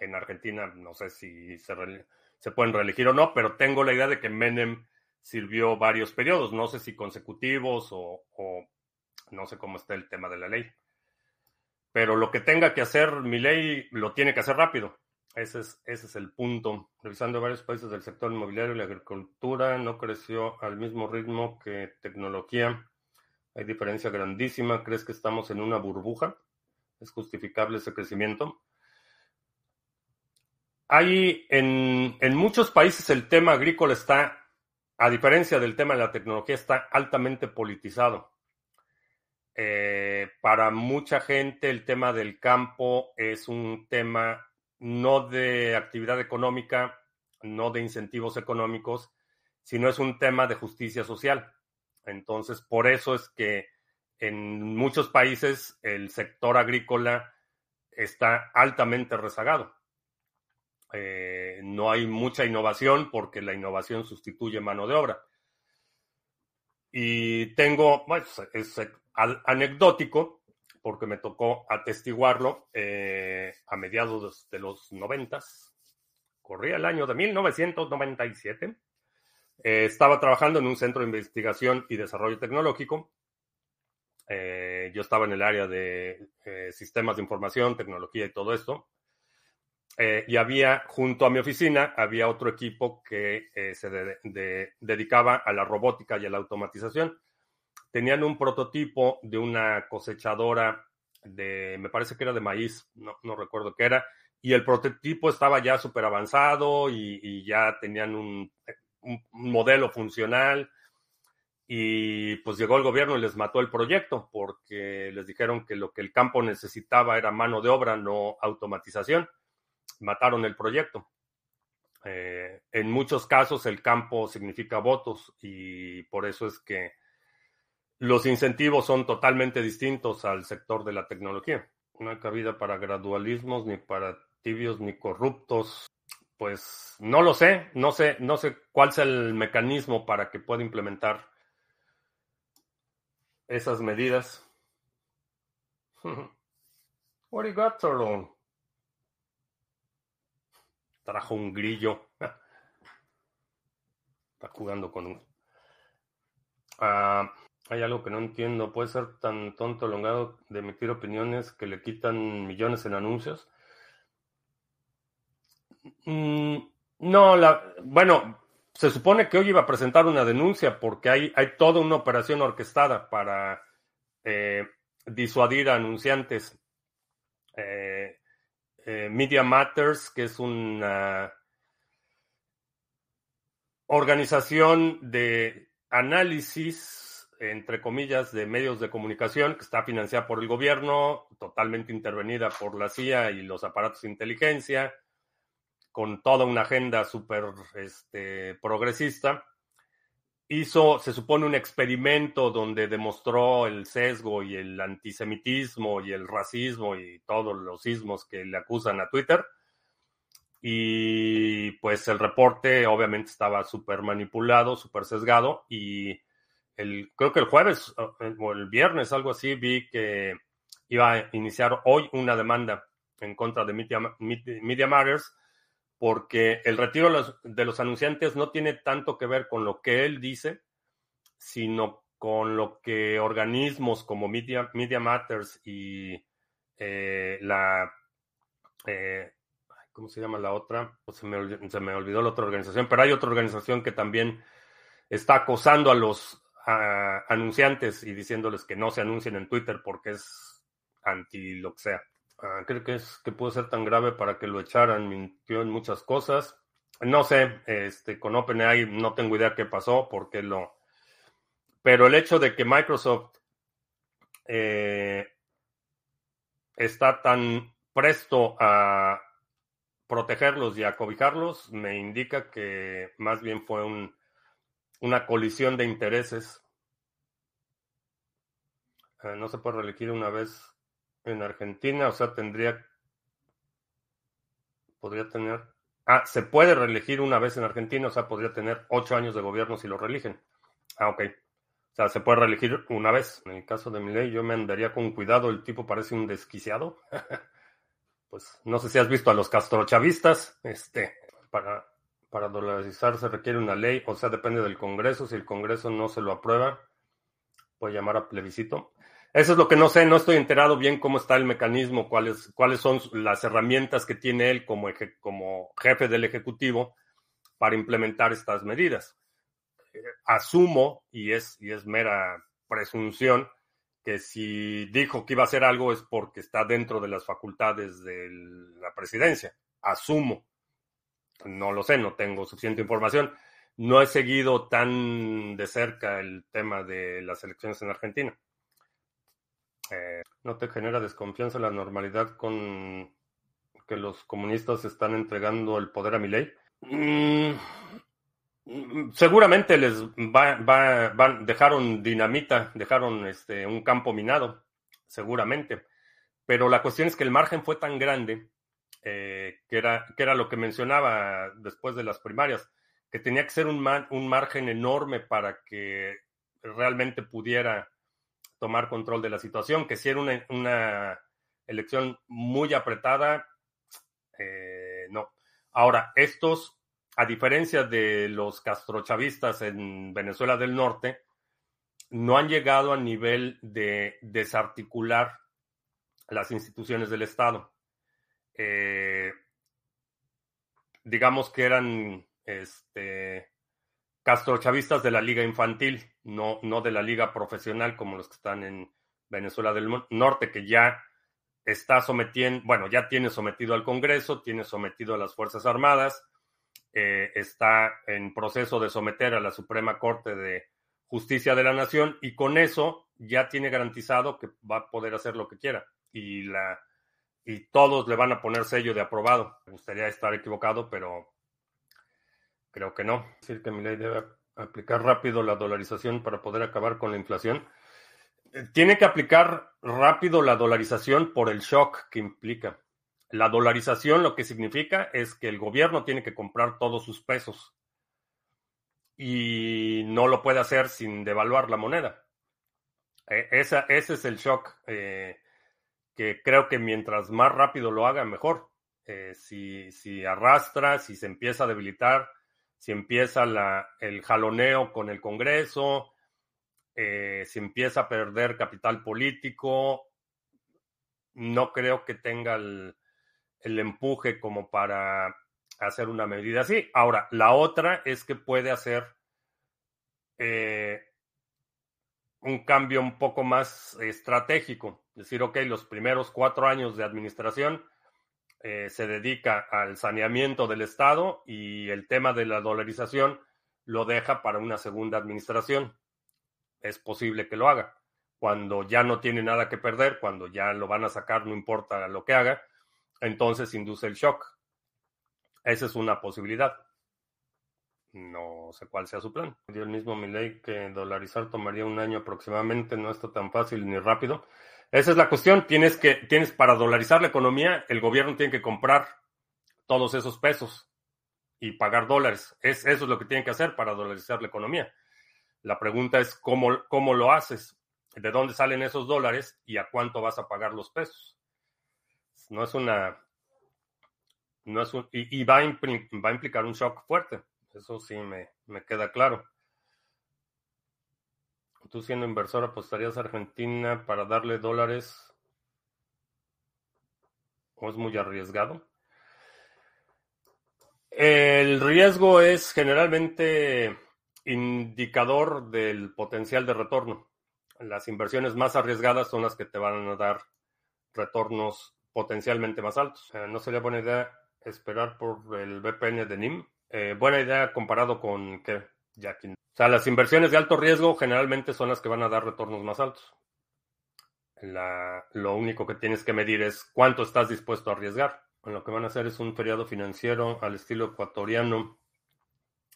en Argentina no sé si se, pueden reelegir o no, pero tengo la idea de que Menem sirvió varios periodos, no sé si consecutivos o, no sé cómo está el tema de la ley. Pero lo que tenga que hacer mi ley lo tiene que hacer rápido. Ese es, ese es el punto. Revisando varios países del sector inmobiliario la agricultura, no creció al mismo ritmo que tecnología. Hay diferencia grandísima. ¿Crees que estamos en una burbuja? ¿Es justificable ese crecimiento? Hay en, muchos países el tema agrícola está, a diferencia del tema de la tecnología, está altamente politizado. Eh, para mucha gente el tema del campo es un tema no de actividad económica, no de incentivos económicos, sino es un tema de justicia social. Entonces, por eso es que en muchos países el sector agrícola está altamente rezagado. Eh, no hay mucha innovación porque la innovación sustituye mano de obra. Y tengo, bueno, es anecdótico, porque me tocó atestiguarlo eh, a mediados de los noventas. Corría el año de 1997. Eh, estaba trabajando en un centro de investigación y desarrollo tecnológico. Eh, yo estaba en el área de sistemas de información, tecnología y todo esto. Y había, junto a mi oficina, había otro equipo que se dedicaba a la robótica y a la automatización tenían un prototipo de una cosechadora de, me parece que era de maíz, no, recuerdo qué era, y el prototipo estaba ya súper avanzado y, ya tenían un, modelo funcional. Y pues llegó el gobierno y les mató el proyecto porque les dijeron que lo que el campo necesitaba era mano de obra, no automatización. Mataron el proyecto. Eh, en muchos casos el campo significa votos y por eso es que los incentivos son totalmente distintos al sector de la tecnología. No hay cabida para gradualismos, ni para tibios, ni corruptos. Pues no lo sé, no sé, no sé cuál es el mecanismo para que pueda implementar esas medidas. What do you got, Trajo un grillo. Está jugando con un. Ah, hay algo que no entiendo. ¿Puede ser tan tonto elongado de emitir opiniones que le quitan millones en anuncios? Mm, no, la, bueno, se supone que hoy iba a presentar una denuncia porque hay, hay toda una operación orquestada para eh, disuadir a anunciantes. Eh, eh, Media Matters, que es una organización de análisis entre comillas, de medios de comunicación que está financiada por el gobierno, totalmente intervenida por la CIA y los aparatos de inteligencia, con toda una agenda súper este, progresista. Hizo, se supone, un experimento donde demostró el sesgo y el antisemitismo y el racismo y todos los sismos que le acusan a Twitter. Y pues el reporte obviamente estaba súper manipulado, súper sesgado y el, creo que el jueves o el viernes, algo así, vi que iba a iniciar hoy una demanda en contra de Media, Matters porque el retiro de los, anunciantes no tiene tanto que ver con lo que él dice, sino con lo que organismos como Media, Media Matters y eh, la... Eh, ¿Cómo se llama la otra? Pues se, me, se me olvidó la otra organización, pero hay otra organización que también está acosando a los anunciantes y diciéndoles que no se anuncien en Twitter porque es anti lo que sea. Ah, creo que es que puede ser tan grave para que lo echaran, mintió en muchas cosas. No sé, este, con OpenAI no tengo idea qué pasó, porque lo. Pero el hecho de que Microsoft eh, está tan presto a protegerlos y a cobijarlos, me indica que más bien fue un, una colisión de intereses. Eh, no se puede reelegir una vez en Argentina, o sea, tendría, podría tener, ah, se puede reelegir una vez en Argentina, o sea, podría tener ocho años de gobierno si lo reeligen. Ah, ok. O sea, se puede reelegir una vez. En el caso de mi ley, yo me andaría con cuidado, el tipo parece un desquiciado. (laughs) pues no sé si has visto a los castrochavistas, este, para para dolarizar se requiere una ley, o sea, depende del Congreso. Si el Congreso no se lo aprueba, puede llamar a plebiscito. Eso es lo que no sé, no estoy enterado bien cómo está el mecanismo, cuáles, cuáles son las herramientas que tiene él como, como jefe del Ejecutivo para implementar estas medidas. Eh, asumo, y es, y es mera presunción, que si dijo que iba a hacer algo es porque está dentro de las facultades de la presidencia. Asumo. No lo sé, no tengo suficiente información. No he seguido tan de cerca el tema de las elecciones en Argentina. Eh, ¿No te genera desconfianza la normalidad con que los comunistas están entregando el poder a mi ley? Mm, seguramente les va, va, van, dejaron dinamita, dejaron este, un campo minado, seguramente. Pero la cuestión es que el margen fue tan grande, eh, que, era, que era lo que mencionaba después de las primarias, que tenía que ser un, un margen enorme para que realmente pudiera tomar control de la situación, que si era una, una elección muy apretada, eh, no. Ahora, estos a diferencia de los castrochavistas en Venezuela del Norte, no han llegado a nivel de desarticular las instituciones del Estado. Eh, digamos que eran este, castrochavistas de la liga infantil, no, no de la liga profesional como los que están en Venezuela del Norte, que ya está sometiendo, bueno, ya tiene sometido al Congreso, tiene sometido a las Fuerzas Armadas, eh, está en proceso de someter a la Suprema Corte de Justicia de la Nación y con eso ya tiene garantizado que va a poder hacer lo que quiera y la y todos le van a poner sello de aprobado. Me gustaría estar equivocado, pero creo que no. Decir, que mi ley debe aplicar rápido la dolarización para poder acabar con la inflación. Eh, tiene que aplicar rápido la dolarización por el shock que implica. La dolarización lo que significa es que el gobierno tiene que comprar todos sus pesos y no lo puede hacer sin devaluar la moneda. E, ese es el shock eh, que creo que mientras más rápido lo haga, mejor. Eh, si, si, arrastra, si se empieza a debilitar, si empieza la, el jaloneo con el Congreso, eh, si empieza a perder capital político, no creo que tenga el, empuje como para hacer una medida así. Ahora, la otra es que puede hacer eh, un cambio un poco más estratégico. Decir, ok, los primeros cuatro años de administración eh, se dedica al saneamiento del Estado y el tema de la dolarización lo deja para una segunda administración. Es posible que lo haga. Cuando ya no tiene nada que perder, cuando ya lo van a sacar, no importa lo que haga, entonces induce el shock. Esa es una posibilidad. No sé cuál sea su plan. Dio el mismo ley que dolarizar tomaría un año aproximadamente, no está tan fácil ni rápido. Esa es la cuestión. Tienes que, tienes para dolarizar la economía, el gobierno tiene que comprar todos esos pesos y pagar dólares. Es, eso es lo que tienen que hacer para dolarizar la economía. La pregunta es cómo, cómo lo haces, de dónde salen esos dólares y a cuánto vas a pagar los pesos. No es una. No es un, y, va, a va, a implicar un shock fuerte. Eso sí me, me queda claro. Tú siendo inversor apostarías a Argentina para darle dólares o es muy arriesgado. El riesgo es generalmente indicador del potencial de retorno. Las inversiones más arriesgadas son las que te van a dar retornos potencialmente más altos. no sería buena idea esperar por el VPN de NIM. Eh, buena idea comparado con que Jacking. O sea, las inversiones de alto riesgo generalmente son las que van a dar retornos más altos. lo único que tienes que medir es cuánto estás dispuesto a arriesgar. Lo que van a hacer es un feriado financiero al estilo ecuatoriano.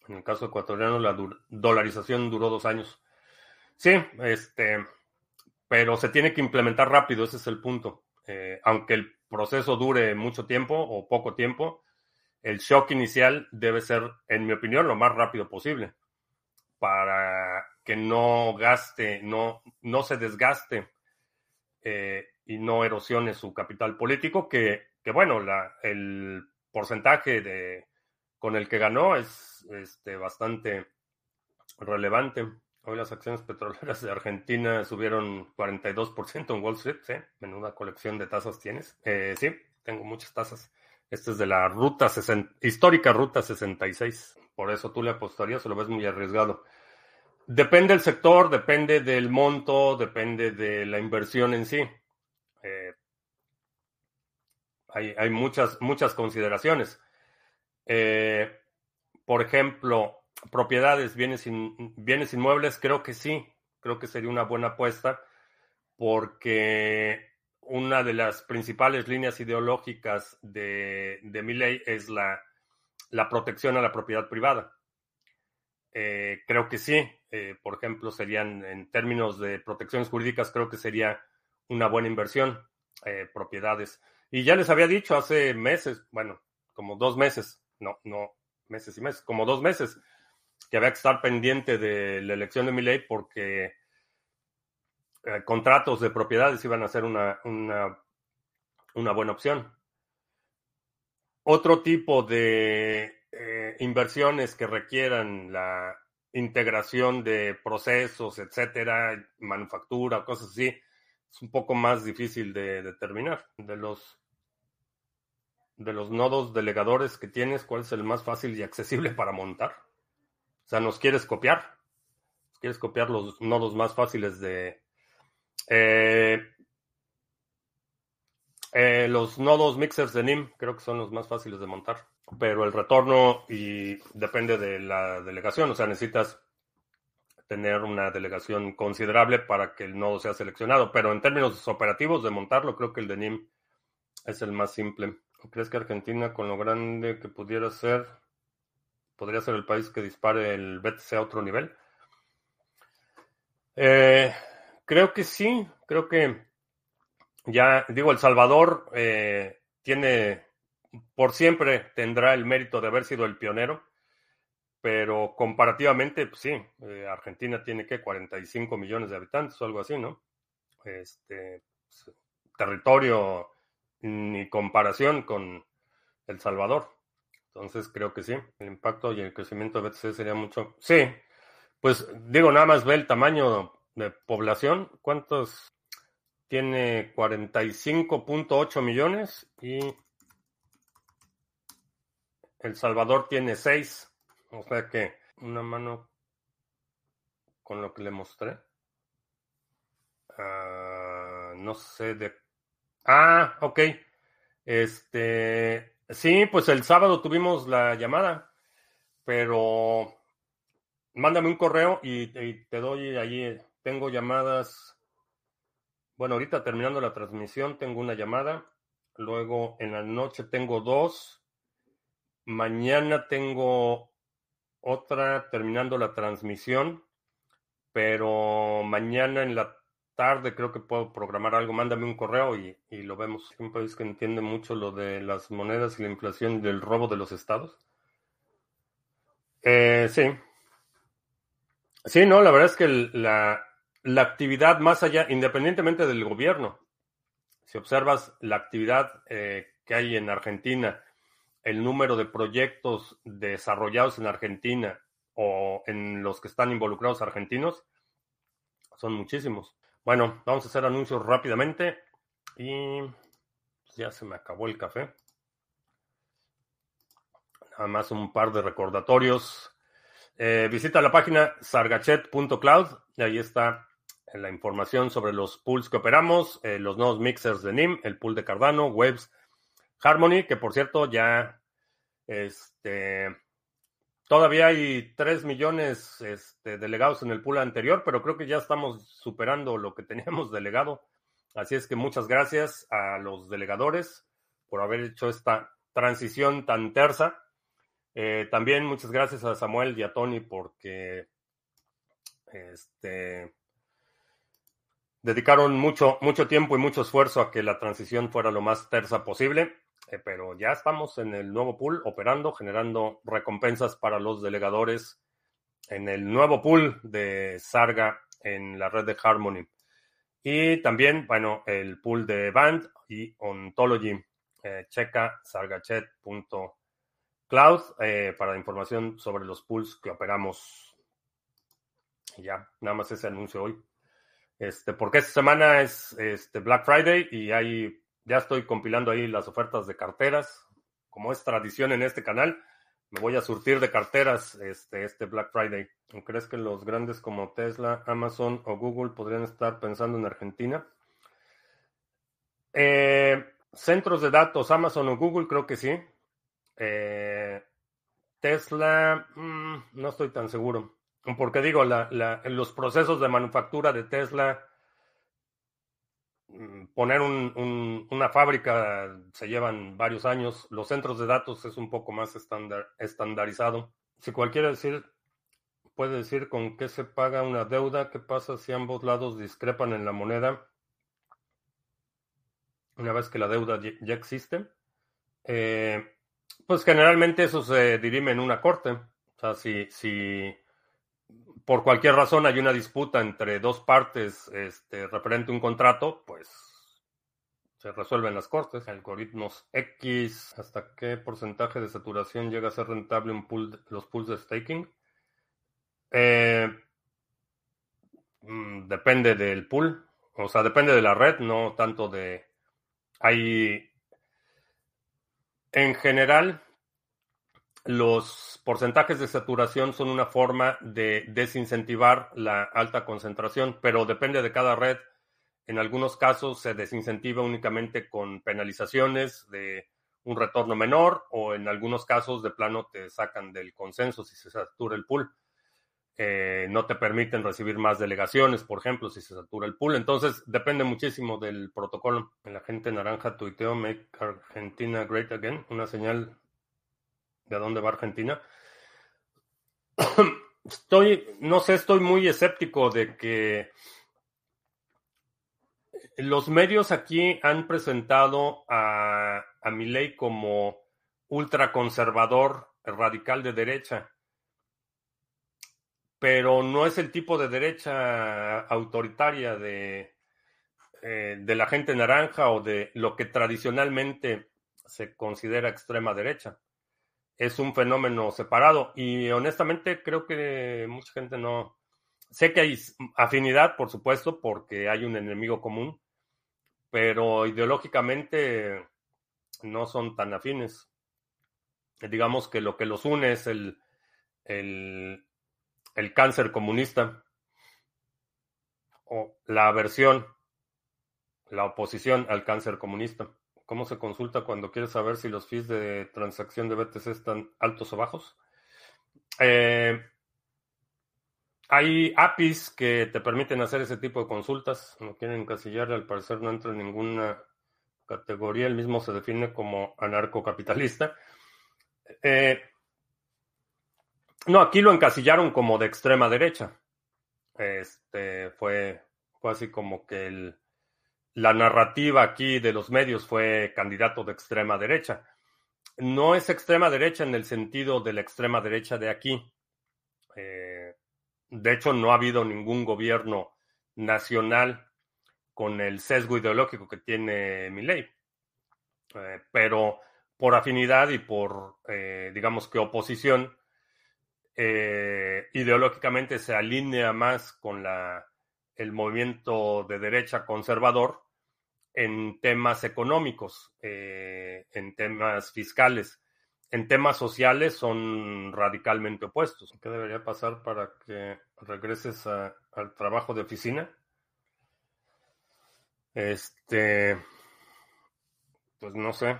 En el caso ecuatoriano, la dolarización duró dos años. Sí, este, pero se tiene que implementar rápido, ese es el punto. Eh, aunque el proceso dure mucho tiempo o poco tiempo, el shock inicial debe ser, en mi opinión, lo más rápido posible para que no gaste, no, no se desgaste eh, y no erosione su capital político, que, que bueno, la, el porcentaje de, con el que ganó es este, bastante relevante. Hoy las acciones petroleras de Argentina subieron 42% en Wall Street, ¿sí? Menuda colección de tasas tienes. Eh, sí, tengo muchas tasas. Este es de la ruta 60, histórica ruta 66. Por eso tú le apostarías o lo ves muy arriesgado. Depende del sector, depende del monto, depende de la inversión en sí. Eh, hay, hay, muchas, muchas consideraciones. Eh, por ejemplo, propiedades, bienes, bienes inmuebles, creo que sí, creo que sería una buena apuesta porque una de las principales líneas ideológicas de, de mi ley es la, la protección a la propiedad privada. eh, creo que sí. Eh, por ejemplo, serían en términos de protecciones jurídicas, creo que sería una buena inversión, eh, propiedades. Y ya les había dicho hace meses, bueno, como dos meses, no, no, meses y meses, como dos meses, que había que estar pendiente de la elección de mi ley porque contratos de propiedades iban a ser una, una, una buena opción. Otro tipo de eh, inversiones que requieran la integración de procesos, etcétera, manufactura, cosas así, es un poco más difícil de determinar. De los de los nodos delegadores que tienes, ¿cuál es el más fácil y accesible para montar? O sea, ¿nos quieres copiar? ¿Quieres copiar los nodos más fáciles de... Eh, eh, los nodos mixers de NIM creo que son los más fáciles de montar pero el retorno y depende de la delegación, o sea, necesitas tener una delegación considerable para que el nodo sea seleccionado, pero en términos operativos de montarlo, creo que el de NIM es el más simple. ¿Crees que Argentina, con lo grande que pudiera ser, podría ser el país que dispare el BTC a otro nivel? Eh, creo que sí, creo que ya, digo, El Salvador eh, tiene por siempre tendrá el mérito de haber sido el pionero, pero comparativamente, pues sí, eh, Argentina tiene que 45 millones de habitantes o algo así, ¿no? Este pues, territorio ni comparación con El Salvador. Entonces creo que sí, el impacto y el crecimiento de BTC sería mucho. Sí, pues digo, nada más ve el tamaño de población. ¿Cuántos? Tiene 45.8 millones y el Salvador tiene seis. O sea que una mano con lo que le mostré. Ah, no sé de. Ah, ok. Este. Sí, pues el sábado tuvimos la llamada. Pero. Mándame un correo y, te doy allí. Tengo llamadas. Bueno, ahorita terminando la transmisión tengo una llamada. Luego en la noche tengo dos. Mañana tengo otra terminando la transmisión, pero mañana en la tarde creo que puedo programar algo. Mándame un correo y, lo vemos. Un país que entiende mucho lo de las monedas y la inflación y del robo de los estados. Eh, sí. Sí, no, la verdad es que la, actividad más allá, independientemente del gobierno, si observas la actividad eh, que hay en Argentina, el número de proyectos desarrollados en Argentina o en los que están involucrados argentinos son muchísimos. Bueno, vamos a hacer anuncios rápidamente y ya se me acabó el café. Nada más un par de recordatorios. Eh, visita la página sargachet.cloud y ahí está la información sobre los pools que operamos, eh, los nuevos mixers de NIM, el pool de Cardano, Webs Harmony, que por cierto ya este, todavía hay 3 millones este, delegados en el pool anterior, pero creo que ya estamos superando lo que (laughs) teníamos delegado. Así es que muchas gracias a los delegadores por haber hecho esta transición tan tersa. Eh, también muchas gracias a Samuel y a Tony porque este, dedicaron mucho, mucho tiempo y mucho esfuerzo a que la transición fuera lo más tersa posible. Eh, pero ya estamos en el nuevo pool operando, generando recompensas para los delegadores en el nuevo pool de Sarga en la red de Harmony. Y también, bueno, el pool de Band y Ontology. Eh, checa sargachet.cloud eh, para información sobre los pools que operamos. Y ya, nada más ese anuncio hoy. Este, porque esta semana es este Black Friday y hay ya estoy compilando ahí las ofertas de carteras. Como es tradición en este canal, me voy a surtir de carteras este, este Black Friday. ¿Crees que los grandes como Tesla, Amazon o Google podrían estar pensando en Argentina? Eh, centros de datos, Amazon o Google, creo que sí. Eh, Tesla, mm, no estoy tan seguro. Porque digo, los procesos de manufactura de Tesla Mm, poner una fábrica se llevan varios años. Los centros de datos es un poco más estandarizado. Si cualquiera decir puede decir con qué se paga una deuda, qué pasa si ambos lados discrepan en la moneda una vez que la deuda ya existe. Eh, pues generalmente eso se dirime en una corte. O sea, si, si por cualquier razón hay una disputa entre dos partes este, referente a un contrato, pues se resuelven las cortes. Algoritmos X, ¿hasta qué porcentaje de saturación llega a ser rentable un pool, los pools de staking? Eh, mm, depende del pool, o sea, depende de la red, no tanto de... Hay... En general, los porcentajes de saturación son una forma de desincentivar la alta concentración, pero depende de cada red. En algunos casos se desincentiva únicamente con penalizaciones de un retorno menor o en algunos casos de plano te sacan del consenso si se satura el pool. Eh, no te permiten recibir más delegaciones, por ejemplo, si se satura el pool. Entonces, depende muchísimo del protocolo. La gente naranja tuiteó Make Argentina Great Again, una señal de dónde va Argentina. (coughs) Estoy, no sé, estoy muy escéptico de que los medios aquí han presentado a, a Milei como ultraconservador radical de derecha, pero no es el tipo de derecha autoritaria de, eh, de la gente naranja o de lo que tradicionalmente se considera extrema derecha es un fenómeno separado y honestamente creo que mucha gente no... Sé que hay afinidad, por supuesto, porque hay un enemigo común, pero ideológicamente no son tan afines. Digamos que lo que los une es el, el, el cáncer comunista o la aversión, la oposición al cáncer comunista. ¿Cómo se consulta cuando quieres saber si los fees de transacción de BTC están altos o bajos? Eh, hay APIs que te permiten hacer ese tipo de consultas. No quieren encasillar, al parecer no entra en ninguna categoría. El mismo se define como anarcocapitalista. Eh, no, aquí lo encasillaron como de extrema derecha. Este fue, fue así como que el, la narrativa aquí de los medios fue candidato de extrema derecha. No es extrema derecha en el sentido de la extrema derecha de aquí. Eh, de hecho, no ha habido ningún gobierno nacional con el sesgo ideológico que tiene mi ley. Eh, pero por afinidad y por, eh, digamos que oposición, ideológicamente se alinea más con la el movimiento de derecha conservador en temas económicos, eh, en temas fiscales. En temas sociales son radicalmente opuestos. ¿Qué debería pasar para que regreses al trabajo de oficina? Este, pues no sé.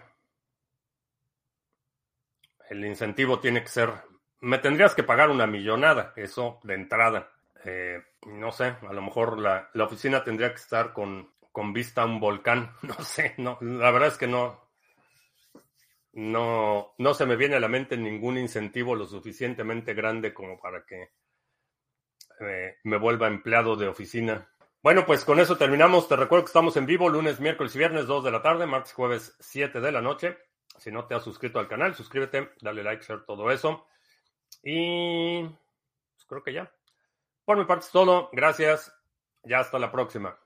El incentivo tiene que ser, me tendrías que pagar una millonada, eso de entrada. Eh, no sé, a lo mejor la, oficina tendría que estar con, con, vista a un volcán. (laughs) No sé, no, la verdad es que no, no, no se me viene a la mente ningún incentivo lo suficientemente grande como para que eh, me vuelva empleado de oficina. Bueno, pues con eso terminamos. Te recuerdo que estamos en vivo lunes, miércoles y viernes 2 de la tarde, martes, jueves 7 de la noche. Si no te has suscrito al canal, suscríbete, dale like, share, todo eso. Y pues creo que ya. Por mi parte es todo. Gracias. Ya hasta la próxima.